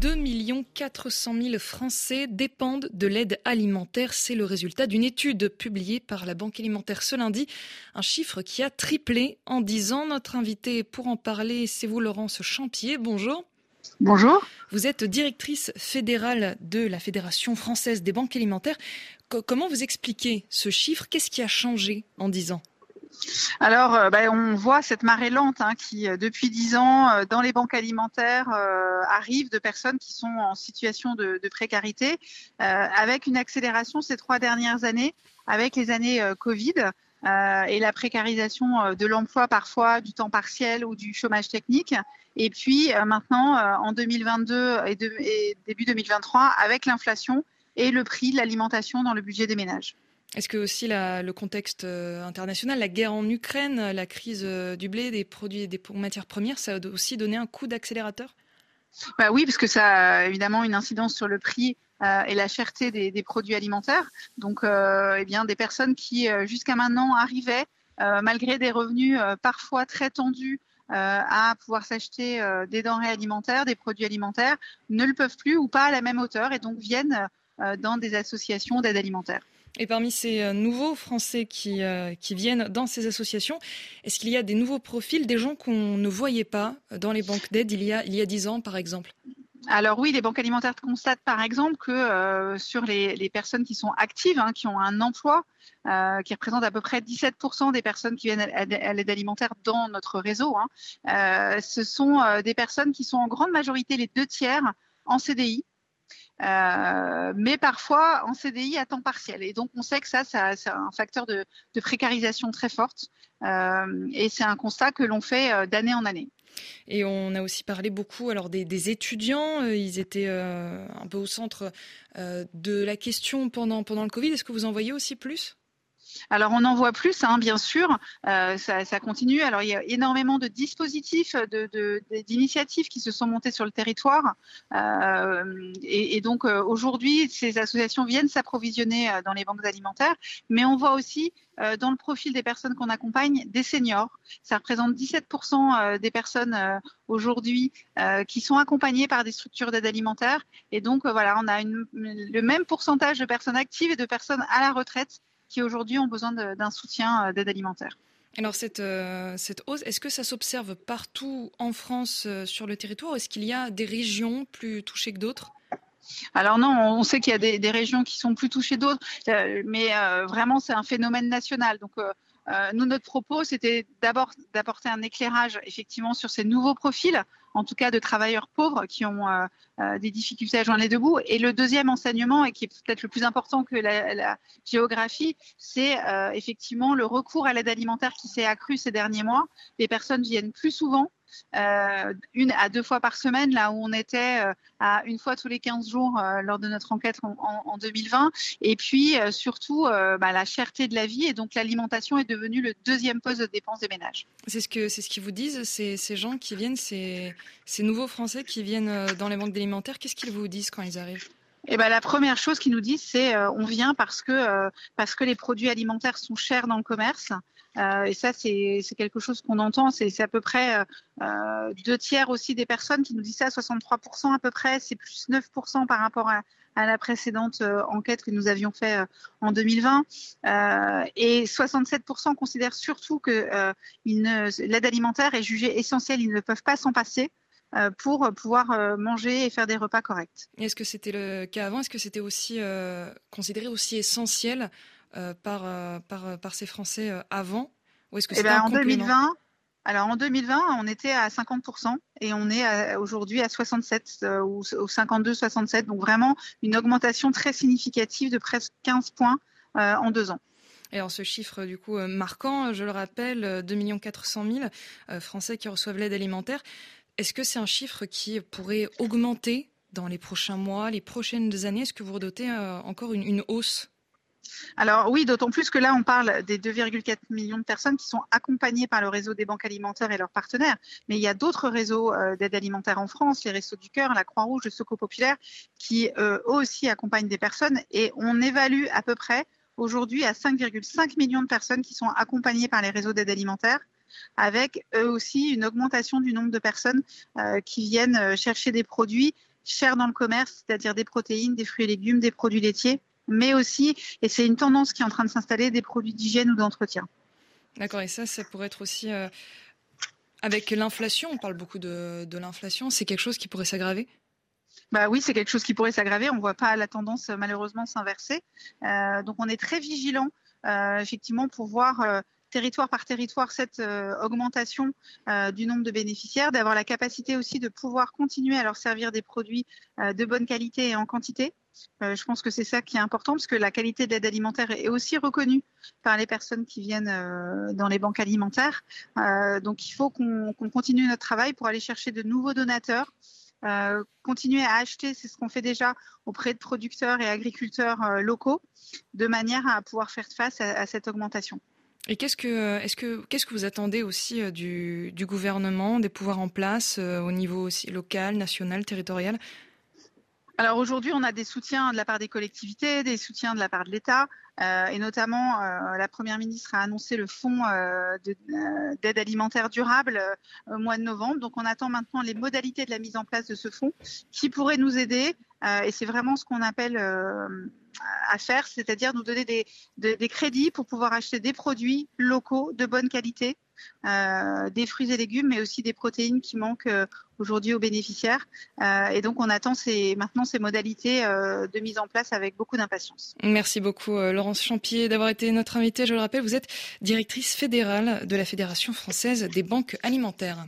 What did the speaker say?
2 400 000 Français dépendent de l'aide alimentaire. C'est le résultat d'une étude publiée par la Banque alimentaire ce lundi. Un chiffre qui a triplé en 10 ans. Notre invité pour en parler, c'est vous, Laurence Champier. Bonjour. Bonjour. Vous êtes directrice fédérale de la Fédération française des banques alimentaires. comment vous expliquez ce chiffre? Qu'est-ce qui a changé en 10 ans? Alors, euh, ben, on voit cette marée lente hein, qui, euh, depuis dix ans, euh, dans les banques alimentaires, arrive de personnes qui sont en situation de, précarité, avec une accélération ces trois dernières années, avec les années Covid. et la précarisation de l'emploi parfois du temps partiel ou du chômage technique. Et puis maintenant, en 2022 et, et début 2023, avec l'inflation et le prix de l'alimentation dans le budget des ménages. Est-ce que aussi le contexte euh, international, la guerre en Ukraine, la crise euh, du blé, des produits, des matières premières, ça a aussi donné un coup d'accélérateur? Bah oui, parce que ça a évidemment une incidence sur le prix euh, et la cherté des, produits alimentaires. Donc, eh des personnes qui jusqu'à maintenant arrivaient, malgré des revenus parfois très tendus, à pouvoir s'acheter des denrées alimentaires, des produits alimentaires, ne le peuvent plus ou pas à la même hauteur et donc viennent dans des associations d'aide alimentaire. Et parmi ces euh, nouveaux Français qui, euh, qui viennent dans ces associations, est-ce qu'il y a des nouveaux profils, des gens qu'on ne voyait pas dans les banques d'aide il y a il y a dix ans, par exemple? Alors oui, les banques alimentaires constatent par exemple que euh, sur les, personnes qui sont actives, hein, qui ont un emploi, qui représente à peu près 17% des personnes qui viennent à, l'aide alimentaire dans notre réseau, hein, ce sont des personnes qui sont en grande majorité les deux tiers en CDI, euh, mais parfois en CDI à temps partiel. Et donc on sait que ça, c'est un facteur de, précarisation très forte. Euh, et c'est un constat que l'on fait euh, d'année en année. Et on a aussi parlé beaucoup alors des, étudiants. Ils étaient un peu au centre de la question pendant, pendant le Covid. Est-ce que vous en voyez aussi plus? Alors on en voit plus, hein, bien sûr, euh, ça, continue. Alors il y a énormément de dispositifs, d'initiatives qui se sont montées sur le territoire, euh, et, donc euh, aujourd'hui ces associations viennent s'approvisionner dans les banques alimentaires, mais on voit aussi dans le profil des personnes qu'on accompagne des seniors. Ça représente 17% des personnes aujourd'hui qui sont accompagnées par des structures d'aide alimentaire, et donc voilà, on a le même pourcentage de personnes actives et de personnes à la retraite qui aujourd'hui ont besoin d'un soutien euh, d'aide alimentaire. Alors cette, euh, cette hausse, est-ce que ça s'observe partout en France euh, sur le territoire est-ce qu'il y a des régions plus touchées que d'autres? Alors non, on sait qu'il y a des, régions qui sont plus touchées d'autres, mais vraiment c'est un phénomène national. Donc nous, notre propos, c'était d'abord d'apporter un éclairage effectivement sur ces nouveaux profils en tout cas de travailleurs pauvres qui ont euh, euh, des difficultés à joindre les deux bouts. Et le deuxième enseignement, et qui est peut-être le plus important que la, géographie, c'est euh, effectivement le recours à l'aide alimentaire qui s'est accru ces derniers mois. Les personnes viennent plus souvent euh, une à deux fois par semaine, là où on était euh, à une fois tous les 15 jours euh, lors de notre enquête en, 2020. Et puis surtout, bah, la cherté de la vie et donc l'alimentation est devenue le deuxième poste de dépense des ménages. C'est ce que c'est ce qu'ils vous disent, ces, ces gens qui viennent, ces, ces nouveaux Français qui viennent dans les banques alimentaires. Qu'est-ce qu'ils vous disent quand ils arrivent? Eh ben, la première chose qu'ils nous disent, c'est on vient parce que, parce que les produits alimentaires sont chers dans le commerce, euh, et ça, c'est quelque chose qu'on entend. C'est à peu près euh, deux tiers aussi des personnes qui nous disent ça, 63% à peu près. C'est plus 9% par rapport à, la précédente euh, enquête que nous avions fait en 2020. et 67% considèrent surtout que l'aide alimentaire est jugée essentielle. Ils ne peuvent pas s'en passer pour pouvoir manger et faire des repas corrects. Est-ce que c'était le cas avant? Est-ce que c'était aussi considéré aussi essentiel euh, par, euh, par, euh, par ces Français avant Ou est-ce que eh ben, en 2020 alors en 2020, on était à 50% et on est aujourd'hui à 67 ou, 52-67. Donc vraiment une augmentation très significative de presque 15 points en deux ans. Et alors ce chiffre du coup marquant, je le rappelle, 2 400 000 Français qui reçoivent l'aide alimentaire. Est-ce que c'est un chiffre qui pourrait augmenter dans les prochains mois, les prochaines années? Est-ce que vous redoutez encore une, une hausse? Alors oui, d'autant plus que là, on parle des 2,4 millions de personnes qui sont accompagnées par le réseau des banques alimentaires et leurs partenaires. Mais il y a d'autres réseaux euh, d'aide alimentaire en France, les Restos du Cœur, la Croix-Rouge, le Soco Populaire, qui euh, eux aussi accompagnent des personnes. Et on évalue à peu près aujourd'hui à 5,5 millions de personnes qui sont accompagnées par les réseaux d'aide alimentaire avec eux aussi une augmentation du nombre de personnes euh, qui viennent chercher des produits cher dans le commerce, c'est-à-dire des protéines, des fruits et légumes, des produits laitiers, mais aussi, et c'est une tendance qui est en train de s'installer, des produits d'hygiène ou d'entretien. D'accord, et ça, ça pourrait être aussi... Euh, avec l'inflation, on parle beaucoup de, de l'inflation, c'est quelque chose qui pourrait s'aggraver? Bah oui, c'est quelque chose qui pourrait s'aggraver. On ne voit pas la tendance malheureusement s'inverser. Euh, donc on est très vigilant euh, effectivement pour voir territoire par territoire cette euh, augmentation euh, du nombre de bénéficiaires, d'avoir la capacité aussi de pouvoir continuer à leur servir des produits euh, de bonne qualité et en quantité. je pense que c'est ça qui est important parce que la qualité de l'aide alimentaire est aussi reconnue par les personnes qui viennent dans les banques alimentaires. donc il faut qu'on continue notre travail pour aller chercher de nouveaux donateurs. continuer à acheter, c'est ce qu'on fait déjà auprès de producteurs et agriculteurs locaux, de manière à pouvoir faire face à cette augmentation. Et qu'est-ce que, est-ce que, qu'est-ce que vous attendez aussi euh, du, du gouvernement, des pouvoirs en place euh, au niveau aussi local, national, territorial? Alors aujourd'hui, on a des soutiens de la part des collectivités, des soutiens de la part de l'État, euh, et notamment euh, la Première ministre a annoncé le fonds euh, d'aide alimentaire durable au mois de novembre. Donc on attend maintenant les modalités de la mise en place de ce fonds qui pourrait nous aider, et c'est vraiment ce qu'on appelle à faire, c'est-à-dire nous donner des, crédits pour pouvoir acheter des produits locaux de bonne qualité, des fruits et légumes, mais aussi des protéines qui manquent euh, aujourd'hui aux bénéficiaires. Euh, et donc on attend maintenant ces modalités de mise en place avec beaucoup d'impatience. Merci beaucoup Laurence Champier d'avoir été notre invitée. Je le rappelle, vous êtes directrice fédérale de la Fédération française des banques alimentaires.